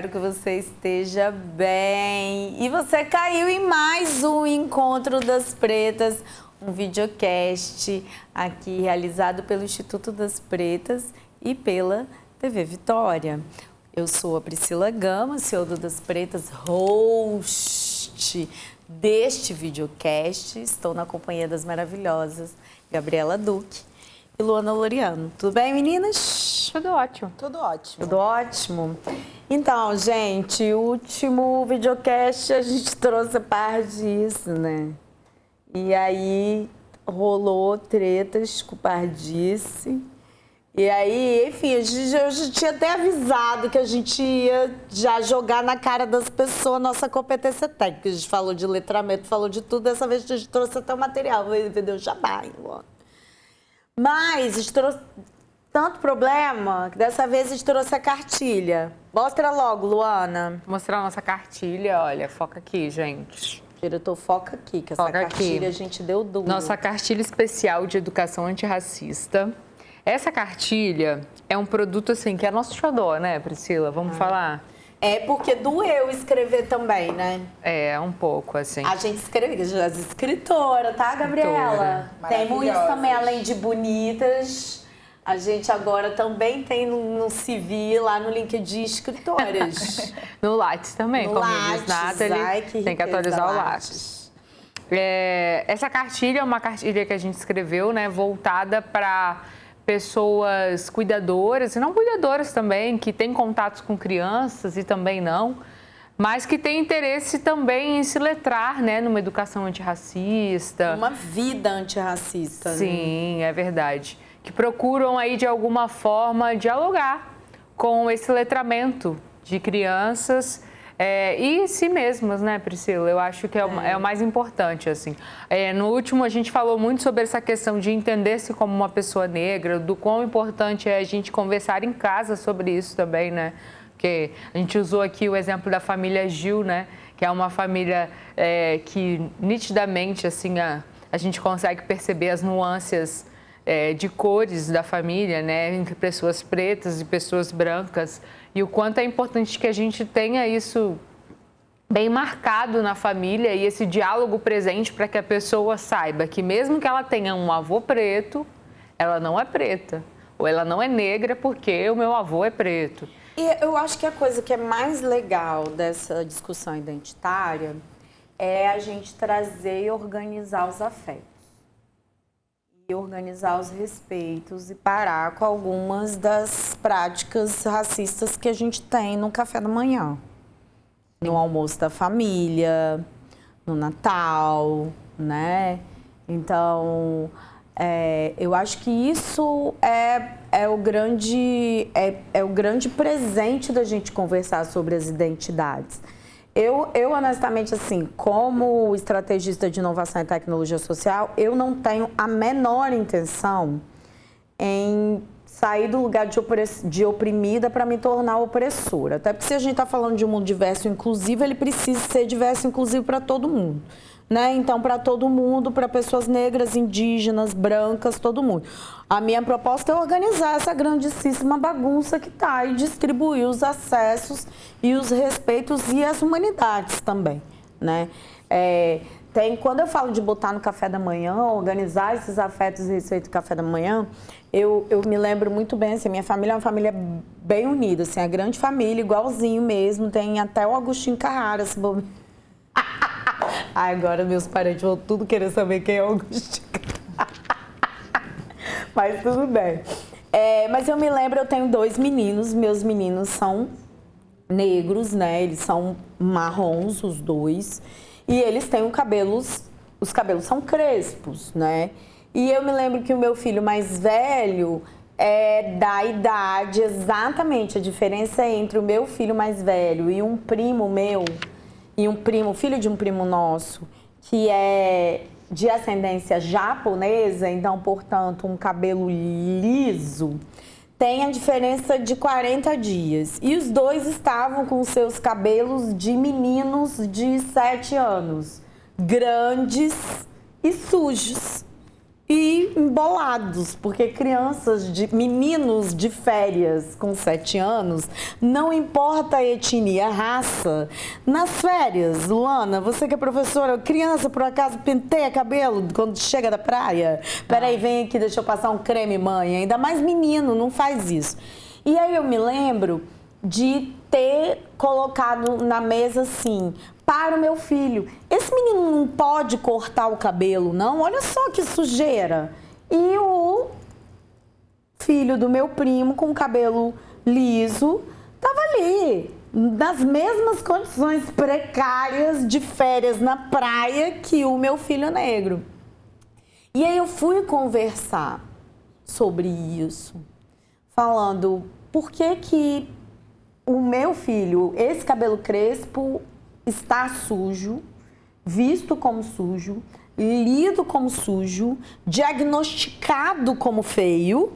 espero que você esteja bem. E você caiu em mais um Encontro das Pretas, um videocast aqui realizado pelo Instituto das Pretas e pela TV Vitória. Eu sou a Priscila Gama, CEO Das Pretas, host deste videocast. Estou na companhia das maravilhosas Gabriela Duque e Luana Loriano. Tudo bem, meninas? Tudo ótimo. Tudo ótimo. Tudo ótimo? Então, gente, o último videocast a gente trouxe a par disso, né? E aí rolou tretas com pardice. E aí, enfim, a gente, eu já tinha até avisado que a gente ia já jogar na cara das pessoas a nossa competência técnica. A gente falou de letramento, falou de tudo. Dessa vez a gente trouxe até o material, vendeu jabá, Luana. Mas trouxe tanto problema que dessa vez a gente trouxe a cartilha. Mostra logo, Luana. Vou mostrar a nossa cartilha, olha, foca aqui, gente. Diretor, foca aqui, que essa Foca cartilha aqui. a gente deu duro. Nossa cartilha especial de educação antirracista. Essa cartilha é um produto assim que é nosso xodó, né, Priscila? Vamos falar? É porque doeu escrever também, né? É, um pouco assim. A gente escreve, as escritora, tá, Gabriela? Temos isso também, além de bonitas. A gente agora também tem no, no CV, lá no LinkedIn, escritoras. No Lattes também, No como Lattes, diz Nathalie, ai, que tem que atualizar o Lattes. Lattes. É, essa cartilha é uma cartilha que a gente escreveu, né, voltada para pessoas cuidadoras e não cuidadoras também, que têm contatos com crianças e também não, mas que têm interesse também em se letrar, né, numa educação antirracista. Uma vida antirracista. né? Sim, é verdade. Que procuram aí de alguma forma dialogar com esse letramento de crianças é, e si mesmas, né, Priscila? Eu acho que é, o, é o mais importante, assim. É, no último, a gente falou muito sobre essa questão de entender-se como uma pessoa negra, do quão importante é a gente conversar em casa sobre isso também, né? Porque a gente usou aqui o exemplo da família Gil, né? Que é uma família é, que nitidamente, assim, a, a gente consegue perceber as nuances é, de cores da família, né? Entre pessoas pretas e pessoas brancas. E o quanto é importante que a gente tenha isso bem marcado na família e esse diálogo presente para que a pessoa saiba que mesmo que ela tenha um avô preto, ela não é preta. Ou ela não é negra porque o meu avô é preto. E eu acho que a coisa que é mais legal dessa discussão identitária é a gente trazer e organizar os afetos. Organizar os respeitos e parar com algumas das práticas racistas que a gente tem no café da manhã. No almoço da família, no Natal, né? Então, é, eu acho que isso é, é, o grande, é, é o grande presente da gente conversar sobre as identidades. Eu, eu, honestamente, assim, como estrategista de inovação e tecnologia social, eu não tenho a menor intenção em sair do lugar de, oprimida para me tornar opressora. Até porque se a gente está falando de um mundo diverso e inclusivo, ele precisa ser diverso e inclusivo para todo mundo. Né? Então, para todo mundo, para pessoas negras, indígenas, brancas, todo mundo. A minha proposta é organizar essa grandíssima bagunça que está e distribuir os acessos e os respeitos e as humanidades também. Né? É, tem, quando eu falo de botar no café da manhã, organizar esses afetos e respeito do café da manhã, eu, eu me lembro muito bem, assim, minha família é uma família bem unida, assim, a grande família, igualzinho mesmo, tem até o Agostinho Carrara, se bobear. Agora meus parentes vão tudo querer saber quem é o Agostinho Carrara. Mas tudo bem. É, mas eu me lembro, eu tenho dois meninos, meus meninos são negros, né? Eles são marrons, os dois. E eles têm o cabelos, os cabelos são crespos, né? E eu me lembro que o meu filho mais velho é da idade exatamente a diferença entre o meu filho mais velho e um primo meu e um primo, filho de um primo nosso, que é de ascendência japonesa, então, portanto, um cabelo liso, tem a diferença de 40 dias. E os dois estavam com seus cabelos de meninos de 7 anos, grandes e sujos. E embolados, porque crianças de meninos de férias com 7 anos, não importa a etnia, a raça. Nas férias, Luana, você que é professora, criança por acaso penteia cabelo quando chega da praia? Peraí, vem aqui, deixa eu passar um creme, mãe. Ainda mais menino, não faz isso. E aí eu me lembro de ter colocado na mesa assim, para o meu filho. Esse menino não pode cortar o cabelo, não? Olha só que sujeira. E o filho do meu primo, com o cabelo liso, tava ali, nas mesmas condições precárias de férias na praia que o meu filho negro. E aí eu fui conversar sobre isso, falando por que que o meu filho, esse cabelo crespo, está sujo, visto como sujo, lido como sujo, diagnosticado como feio,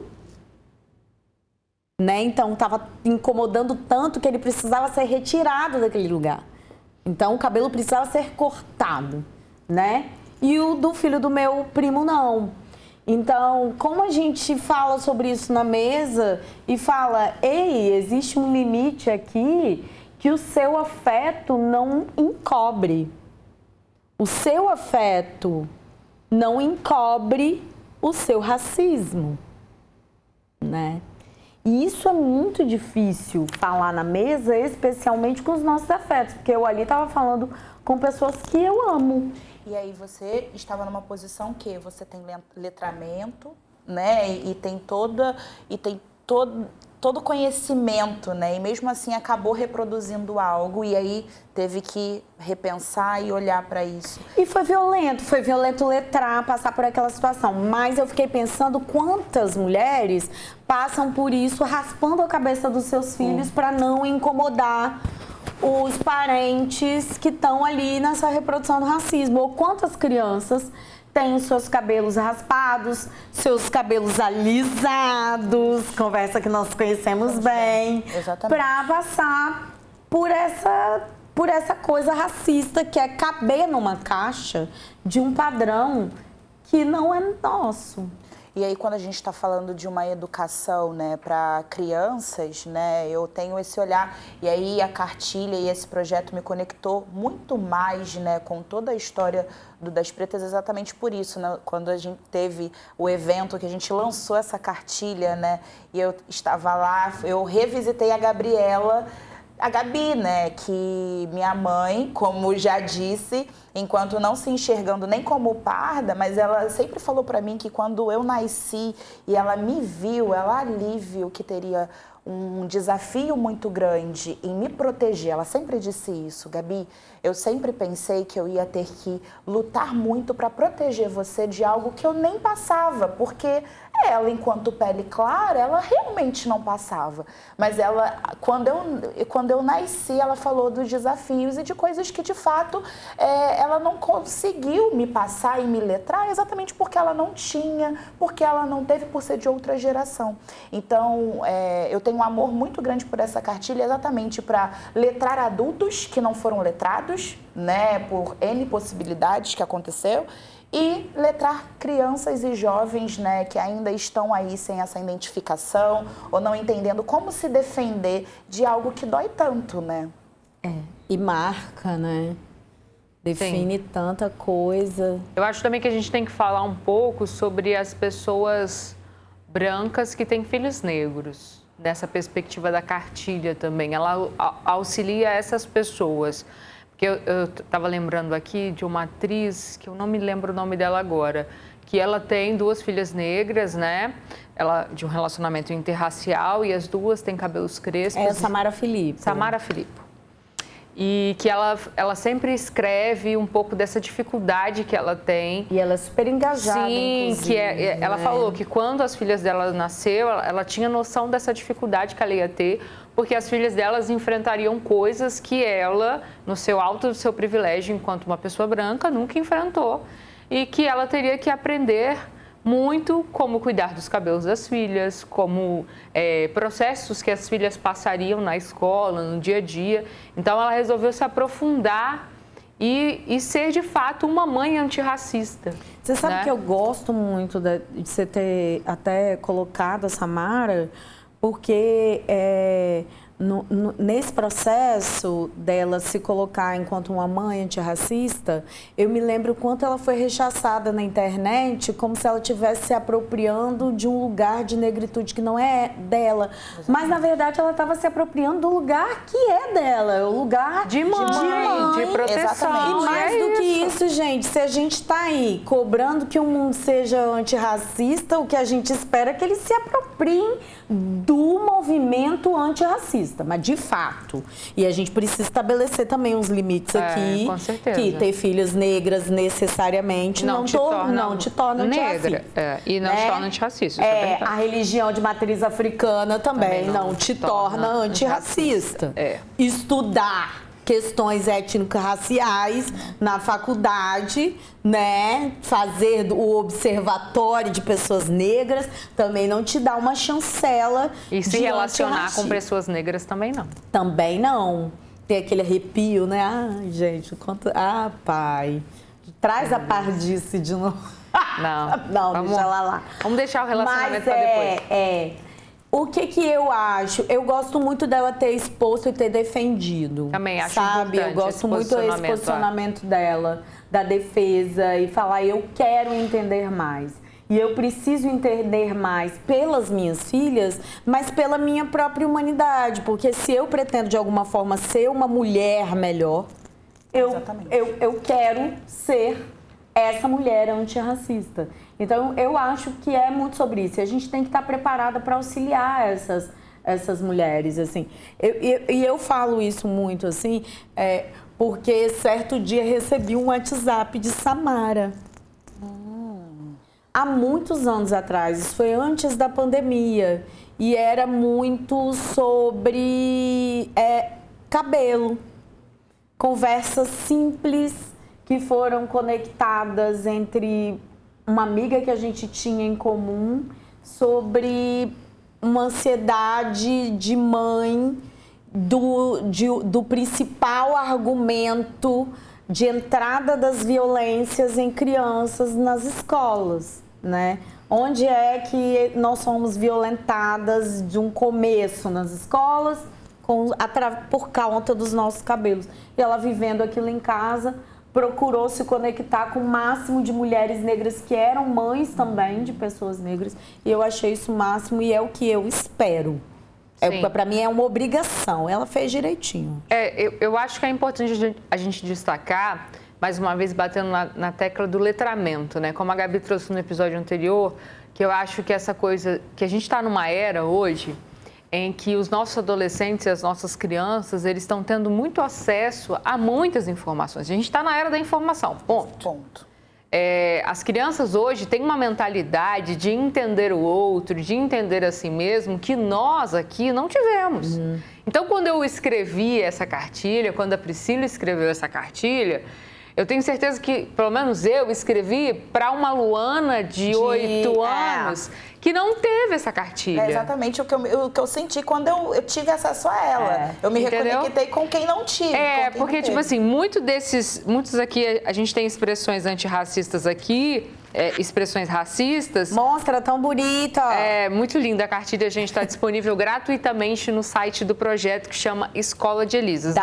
né? Então estava incomodando tanto que ele precisava ser retirado daquele lugar. Então o cabelo precisava ser cortado, né? E o do filho do meu primo não. Então, como a gente fala sobre isso na mesa e fala, ei, existe um limite aqui que o seu afeto não encobre. O seu afeto não encobre o seu racismo, né? E isso é muito difícil falar na mesa, especialmente com os nossos afetos, porque eu ali estava falando com pessoas que eu amo. E aí você estava numa posição que você tem letramento, né? E, e tem toda e tem todo todo conhecimento, né? E mesmo assim acabou reproduzindo algo e aí teve que repensar e olhar para isso. E foi violento, foi violento letrar, passar por aquela situação. Mas eu fiquei pensando quantas mulheres passam por isso raspando a cabeça dos seus filhos para não incomodar os parentes que estão ali nessa reprodução do racismo. Ou quantas crianças tem os seus cabelos raspados, seus cabelos alisados, conversa que nós conhecemos bem, para passar por essa por essa coisa racista que é caber numa caixa de um padrão que não é nosso. E aí, quando a gente está falando de uma educação né, para crianças, né, eu tenho esse olhar. E aí, a cartilha e esse projeto me conectou muito mais né, com toda a história do Das Pretas, exatamente por isso. Né, quando a gente teve o evento que a gente lançou essa cartilha, né, e eu estava lá, eu revisitei a Gabriela a Gabi, né, que minha mãe, como já disse, enquanto não se enxergando nem como parda, mas ela sempre falou para mim que quando eu nasci e ela me viu, ela ali viu que teria um desafio muito grande em me proteger. Ela sempre disse isso, Gabi. Eu sempre pensei que eu ia ter que lutar muito para proteger você de algo que eu nem passava, porque ela, enquanto pele clara, ela realmente não passava. Mas ela, quando eu, quando eu nasci, ela falou dos desafios e de coisas que, de fato, é, ela não conseguiu me passar e me letrar exatamente porque ela não tinha, porque ela não teve por ser de outra geração. Então, é, eu tenho um amor muito grande por essa cartilha exatamente para letrar adultos que não foram letrados, né, por N possibilidades que aconteceu e letrar crianças e jovens né, que ainda estão aí sem essa identificação ou não entendendo como se defender de algo que dói tanto, né? É, e marca, né? Define Sim. tanta coisa. Eu acho também que a gente tem que falar um pouco sobre as pessoas brancas que têm filhos negros. Nessa perspectiva da cartilha também. Ela auxilia essas pessoas. Porque eu estava lembrando aqui de uma atriz, que eu não me lembro o nome dela agora, que ela tem duas filhas negras, né? Ela de um relacionamento interracial e as duas têm cabelos crespos. É a Samara Filipe. Samara Filipe. E que ela, ela sempre escreve um pouco dessa dificuldade que ela tem. E ela é super engajada, Sim, que é, é, ela né? falou que quando as filhas dela nasceu, ela, ela tinha noção dessa dificuldade que ela ia ter porque as filhas delas enfrentariam coisas que ela, no seu alto do seu privilégio enquanto uma pessoa branca, nunca enfrentou e que ela teria que aprender muito como cuidar dos cabelos das filhas, como é, processos que as filhas passariam na escola, no dia a dia. Então ela resolveu se aprofundar e, e ser de fato uma mãe antirracista. Você sabe né? que eu gosto muito de, de você ter até colocado a Samara, porque é, no, no, nesse processo dela se colocar enquanto uma mãe antirracista, eu me lembro o quanto ela foi rechaçada na internet, como se ela estivesse se apropriando de um lugar de negritude que não é dela. Mas, na verdade, ela estava se apropriando do lugar que é dela, o lugar de mãe, de, mãe. de proteção. Exatamente. E mais é do que isso, gente, se a gente está aí cobrando que o mundo seja antirracista, o que a gente espera é que eles se apropriem do movimento antirracista, mas de fato. E a gente precisa estabelecer também uns limites É, aqui. com certeza. Que ter filhas negras necessariamente não, Não te to- torna não te torna negra, antirracista. é, e não te né? torna antirracista, é a religião de matriz africana também, Também não não, te te torna torna antirracista. antirracista, é. Estudar questões étnico-raciais na faculdade, né? Fazer o observatório de pessoas negras também não te dá uma chancela E se relacionar com pessoas negras também não. Também não. Tem aquele arrepio, né? Ai, gente, quanto. Ah, pai. Traz a pardice de novo. Não. não, Vamos- deixa ela lá. Vamos deixar o relacionamento Mas é, depois. é. O que que eu acho? Eu gosto muito dela ter exposto e ter defendido. Também acho Sabe? Eu gosto esse muito desse posicionamento, é. posicionamento dela, da defesa e falar eu quero entender mais. E eu preciso entender mais pelas minhas filhas, mas pela minha própria humanidade. Porque se eu pretendo, de alguma forma, ser uma mulher melhor, eu, Exatamente. eu, eu quero ser essa mulher antirracista. Então, eu acho que é muito sobre isso. E a gente tem que estar preparada para auxiliar essas, essas mulheres, assim. Eu- eu- E eu, falo isso muito, assim, é, porque certo dia recebi um WhatsApp de Samara. Há muitos anos atrás, isso foi antes da pandemia, e era muito sobre é, cabelo conversas simples que foram conectadas entre uma amiga que a gente tinha em comum sobre uma ansiedade de mãe do, de- do principal argumento de entrada das violências em crianças nas escolas, né? Onde é que nós somos violentadas de um começo nas escolas com, por conta dos nossos cabelos. E ela vivendo aquilo em casa, procurou se conectar com o máximo de mulheres negras que eram mães também de pessoas negras. E eu achei isso o máximo e é o que eu espero. É, para mim é uma obrigação. Ela fez direitinho. É, eu, eu acho que é importante a gente, a gente destacar, mais uma vez batendo na, na tecla do letramento, né? Como a Gabi trouxe no episódio anterior, que eu acho que essa coisa, que a gente está numa era hoje em que os nossos adolescentes e as nossas crianças, eles estão tendo muito acesso a muitas informações. A gente está na era da informação, ponto. Ponto. É, as crianças hoje têm uma mentalidade de entender o outro, de entender a si mesmo, que nós aqui não tivemos. Então, quando eu escrevi essa cartilha, quando a Priscila escreveu essa cartilha, eu tenho certeza que, pelo menos eu, escrevi para uma Luana de oito é. Que não teve essa cartilha. É exatamente o que eu, o que eu senti quando eu, eu tive acesso a ela. É. Eu me Entendeu? reconectei com quem não tive. É, porque, tipo assim, muito desses. Muitos aqui, a gente tem expressões antirracistas aqui, é, expressões racistas. Mostra tão bonita. É muito linda a cartilha, a gente está disponível gratuitamente no site do projeto que chama Escola de Elisas. No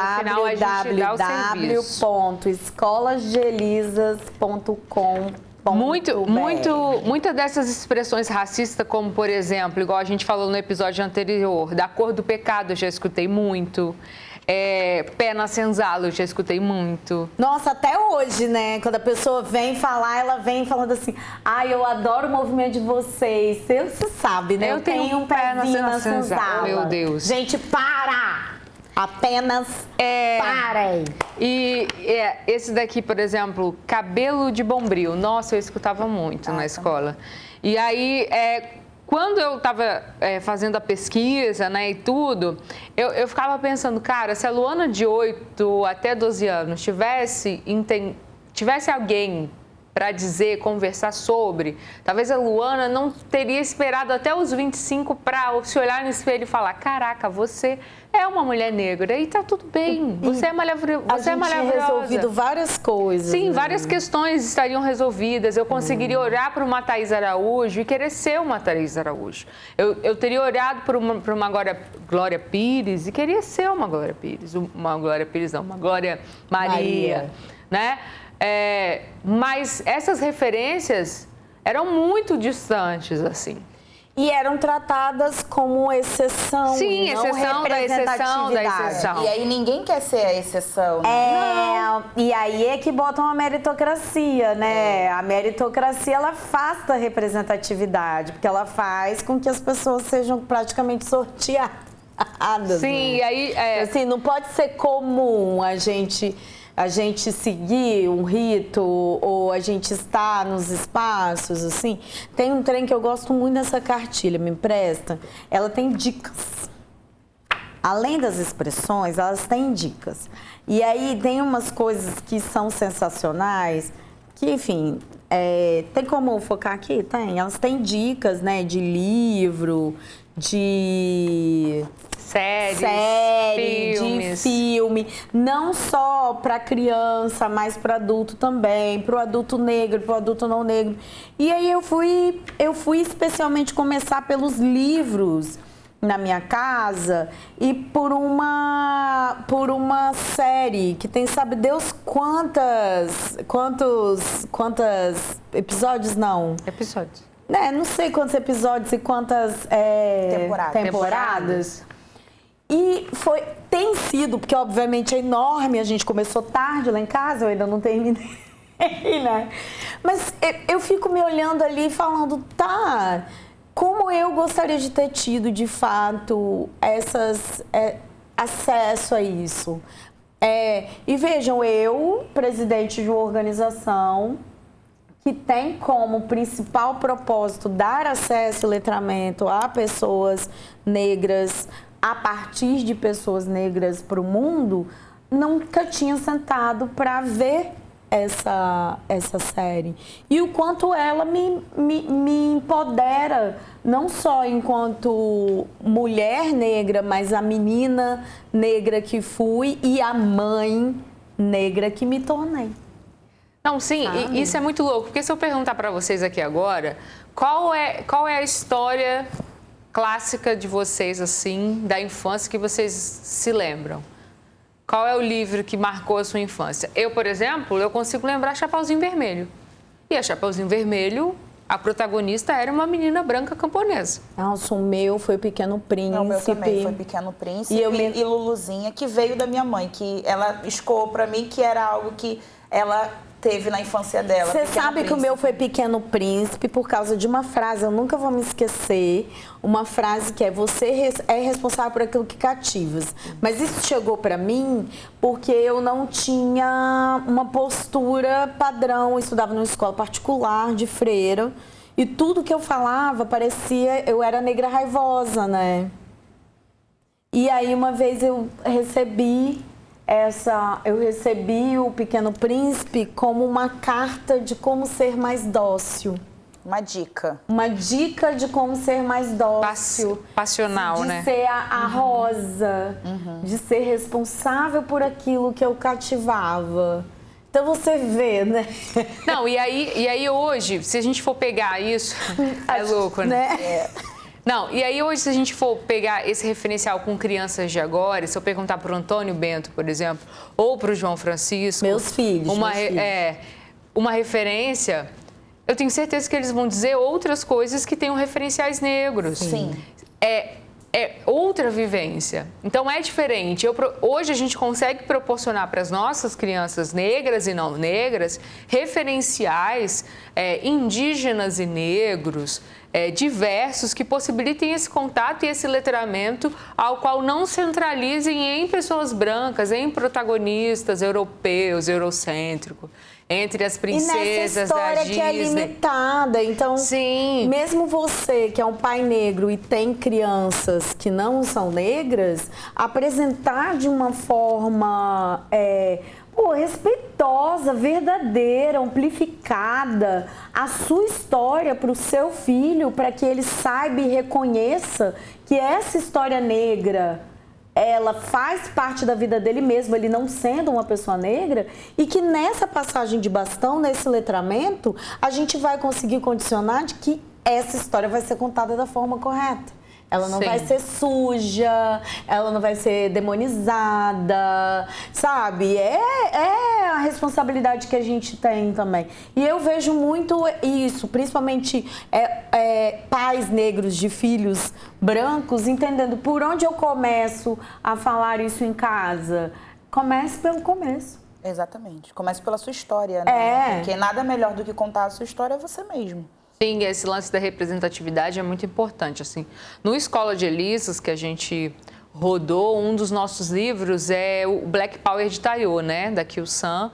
final a gente dá o serviço. www.escolasdeelisas.com. Muito, muito, muitas dessas expressões racistas, como por exemplo, igual a gente falou no episódio anterior, da cor do pecado, eu já escutei muito. É, pé na senzala, eu já escutei muito. Nossa, até hoje, né? Quando a pessoa vem falar, ela vem falando assim: ai, eu adoro o movimento de vocês. Você, sabe, né? Eu tenho um pé na pezinho senzala. Meu Deus. Gente, para! Apenas É. parem. E é, esse daqui, por exemplo, cabelo de bombril. Nossa, eu escutava muito na escola. E aí, é, quando eu estava fazendo a pesquisa né, e tudo, eu, eu ficava pensando, cara, se a Luana de 8 até 12 anos tivesse, tivesse alguém para dizer, conversar sobre. Talvez a Luana não teria esperado até os 25 para se olhar no espelho e falar: Caraca, você é uma mulher negra e tá tudo bem. Você é, maravilhosa. Você a é maravilhosa. resolvido várias coisas. Sim, né? várias questões estariam resolvidas. Eu conseguiria hum. olhar para uma Thais Araújo e querer ser uma Thais Araújo. Eu, eu teria olhado para uma, uma Glória, Glória Pires e queria ser uma Glória Pires. Uma Glória Pires, não, uma Glória Maria. Maria. Né? É, mas essas referências eram muito distantes, assim. E eram tratadas como exceção. Sim, e não exceção da exceção da exceção. E aí ninguém quer ser a exceção. Né? É, não. e aí é que botam a meritocracia, né? É. A meritocracia ela afasta a representatividade, porque ela faz com que as pessoas sejam praticamente sorteadas. Sim, né? e aí. É... Assim, não pode ser comum a gente a gente seguir um rito ou a gente estar nos espaços, assim. Tem um trem que eu gosto muito dessa cartilha, me empresta. Ela tem dicas. Além das expressões, elas têm dicas. E aí tem umas coisas que são sensacionais, que, enfim, é, tem como focar aqui? Tem. Elas têm dicas, né, de livro, de séries, série, filmes. de filme, não só para criança, mas para adulto também, para o adulto negro, para o adulto não negro. E aí eu fui, eu fui especialmente começar pelos livros na minha casa e por uma por uma série que tem sabe Deus quantas quantos quantas episódios não episódios né não sei quantos episódios e quantas é, temporadas. temporadas e foi, tem sido, porque obviamente é enorme, a gente começou tarde lá em casa, eu ainda não terminei, né? Mas eu, eu fico me olhando ali falando, tá, como eu gostaria de ter tido de fato essas é, acesso a isso. É, e vejam, eu, presidente de uma organização que tem como principal propósito dar acesso e letramento a pessoas negras, a partir de pessoas negras para o mundo, nunca tinha sentado para ver essa, essa série. E o quanto ela me, me, me empodera, não só enquanto mulher negra, mas a menina negra que fui e a mãe negra que me tornei. Não, sim, isso é muito louco, porque se eu perguntar para vocês aqui agora, qual é, qual é a história clássica de vocês, assim, da infância que vocês se lembram? Qual é o livro que marcou a sua infância? Eu, por exemplo, eu consigo lembrar Chapeuzinho Vermelho. E a Chapeuzinho Vermelho, a protagonista era uma menina branca camponesa. Nossa, o meu foi o Pequeno Príncipe. o meu também foi Pequeno Príncipe e, eu me... e Luluzinha, que veio da minha mãe, que ela escoou para mim que era algo que ela teve na infância dela. Você sabe Príncipe. que o meu foi Pequeno Príncipe por causa de uma frase, eu nunca vou me esquecer. Uma frase que é: Você é responsável por aquilo que cativas. Mas isso chegou para mim porque eu não tinha uma postura padrão. Eu estudava numa escola particular de freira e tudo que eu falava parecia. Eu era negra raivosa, né? E aí uma vez eu recebi essa eu recebi o Pequeno Príncipe como uma carta de como ser mais dócil. Uma dica. Uma dica de como ser mais dócil. Passional, de né? De ser a, a uhum. rosa, uhum. de ser responsável por aquilo que eu cativava. Então você vê, né? Não, e aí, e aí hoje, se a gente for pegar isso, é louco, né? né? É. Não, e aí hoje, se a gente for pegar esse referencial com crianças de agora, se eu perguntar para o Antônio Bento, por exemplo, ou para o João Francisco. Meus filhos. Uma, meus filhos. É, uma referência, eu tenho certeza que eles vão dizer outras coisas que tenham referenciais negros. Sim. É, é outra vivência. Então é diferente. Eu, hoje a gente consegue proporcionar para as nossas crianças negras e não negras referenciais é, indígenas e negros. É, diversos que possibilitem esse contato e esse letramento ao qual não centralizem em pessoas brancas, em protagonistas europeus, eurocêntricos entre as princesas e nessa história que é limitada. Então, Sim. mesmo você que é um pai negro e tem crianças que não são negras, apresentar de uma forma é, pô, respeitosa, verdadeira, amplificada, a sua história para o seu filho, para que ele saiba e reconheça que essa história negra ela faz parte da vida dele mesmo, ele não sendo uma pessoa negra, e que nessa passagem de bastão, nesse letramento, a gente vai conseguir condicionar de que essa história vai ser contada da forma correta. Ela não Sim. vai ser suja, ela não vai ser demonizada, sabe? É, é a responsabilidade que a gente tem também. E eu vejo muito isso, principalmente é, é, pais negros de filhos brancos, entendendo por onde eu começo a falar isso em casa. Comece pelo começo. Exatamente. Comece pela sua história, né? É. Porque nada melhor do que contar a sua história é você mesmo. Sim, esse lance da representatividade é muito importante. Assim, no Escola de Elisas, que a gente rodou, um dos nossos livros é o Black Power de Tayo, né, da Kyo San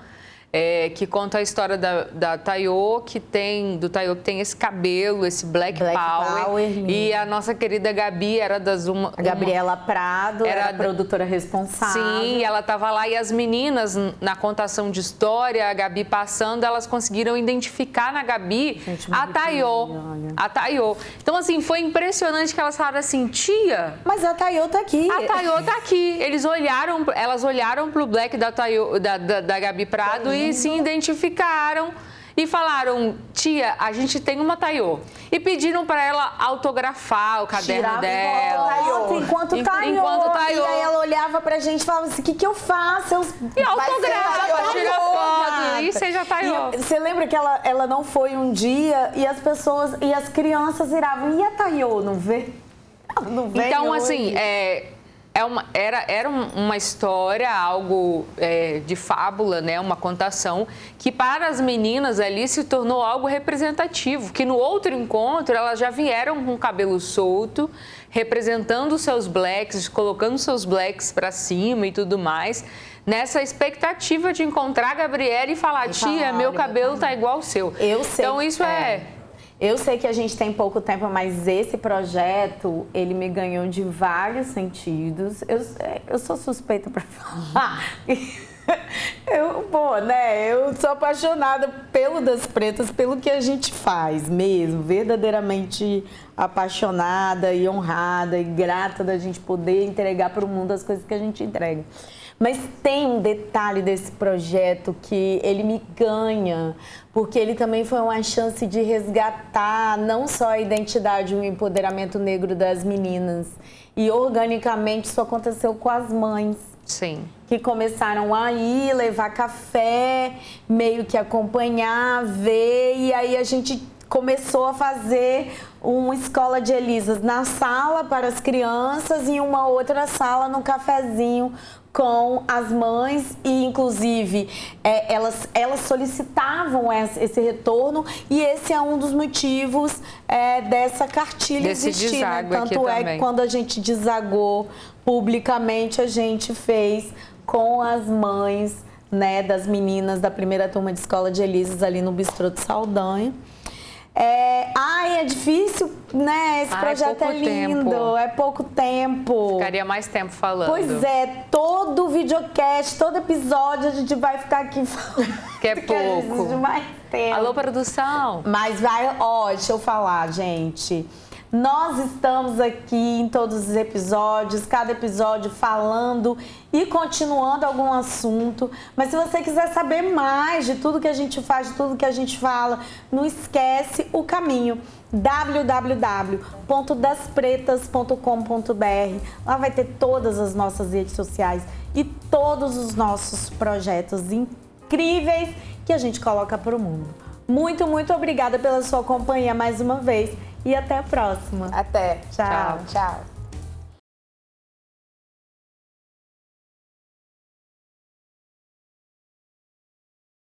é, que conta a história da, da Tayo, que tem, do Tayo que tem esse cabelo, esse black, black power. power e a nossa querida Gabi era das uma. A Gabriela uma, Prado era, era a produtora responsável. Sim, ela estava lá e as meninas, na contação de história, a Gabi passando, elas conseguiram identificar na Gabi Gente, a Tayo. A Tayo. Então, assim, foi impressionante que elas falaram assim, tia. Mas a Tayo tá aqui. A Tayo tá aqui. Eles olharam, elas olharam pro black da, Tayo, da, da, da Gabi Prado e se identificaram e falaram: tia, a gente tem uma Taiô. E pediram para ela autografar o caderno Tirava dela. Foto, enquanto Taiô. Enquanto Taiô. E aí ela olhava pra gente e falava assim: o que, que eu faço? Eu... E autografa, tira foto. E seja Taiô. Você lembra que ela, ela não foi um dia e as pessoas, e as crianças viravam: e a Taiô? Não vê? Não vê então, hoje. assim, é é uma, era, era uma história, algo é, de fábula, né? uma contação, que para as meninas ali se tornou algo representativo, que no outro encontro elas já vieram com o cabelo solto, representando seus blacks, colocando seus blacks para cima e tudo mais, nessa expectativa de encontrar a Gabriela e falar, tia, meu cabelo tá igual ao seu. Eu sei. Então isso é, é eu sei que a gente tem pouco tempo, mas esse projeto, ele me ganhou de vários sentidos. Eu, eu sou suspeita para falar. Eu, pô, né? Eu sou apaixonada pelo das pretas, pelo que a gente faz mesmo, verdadeiramente apaixonada e honrada e grata da gente poder entregar para o mundo as coisas que a gente entrega. Mas tem um detalhe desse projeto que ele me ganha, porque ele também foi uma chance de resgatar não só a identidade e o empoderamento negro das meninas. E organicamente isso aconteceu com as mães. Sim. Que começaram a ir levar café, meio que acompanhar, ver, e aí a gente começou a fazer uma escola de Elisas na sala para as crianças e uma outra sala no cafezinho com as mães e inclusive é, elas, elas solicitavam esse retorno e esse é um dos motivos é, dessa cartilha Desse existir. Né? Tanto é que quando a gente desagou publicamente a gente fez com as mães né, das meninas da primeira turma de escola de Elises ali no Bistrô de Saldanha. É, ai, é difícil, né? Esse ai, projeto é lindo, tempo. é pouco tempo. Ficaria mais tempo falando. Pois é, todo videocast, todo episódio a gente vai ficar aqui falando. Que é pouco. mais tempo. Alô, produção. Mas vai, ó, deixa eu falar, gente. Nós estamos aqui em todos os episódios, cada episódio falando e continuando algum assunto. Mas se você quiser saber mais de tudo que a gente faz, de tudo que a gente fala, não esquece o caminho www.daspretas.com.br. Lá vai ter todas as nossas redes sociais e todos os nossos projetos incríveis que a gente coloca para o mundo. Muito, muito obrigada pela sua companhia mais uma vez e até a próxima. Até. Tchau. Tchau. tchau.